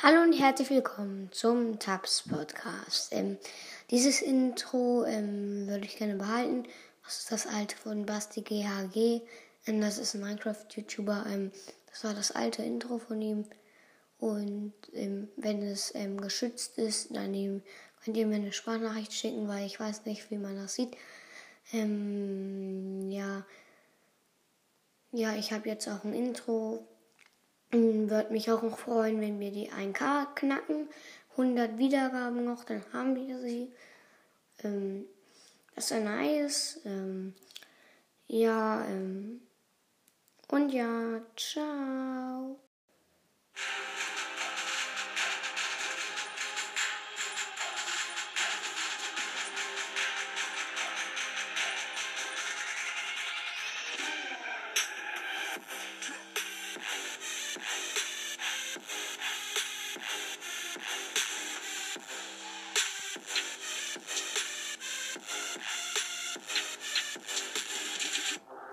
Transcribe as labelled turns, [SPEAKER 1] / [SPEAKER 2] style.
[SPEAKER 1] Hallo und herzlich willkommen zum Tabs Podcast. Ähm, dieses Intro ähm, würde ich gerne behalten. Das ist das alte von Basti GHG. Ähm, das ist ein Minecraft-YouTuber. Ähm, das war das alte Intro von ihm. Und ähm, wenn es ähm, geschützt ist, dann könnt ihr mir eine Sprachnachricht schicken, weil ich weiß nicht, wie man das sieht. ja, ja, ich habe jetzt auch ein Intro würde mich auch noch freuen, wenn wir die 1K knacken. 100 Wiedergaben noch, dann haben wir sie. Ähm, das ist nice. Ähm, ja, ähm, und ja, ciao.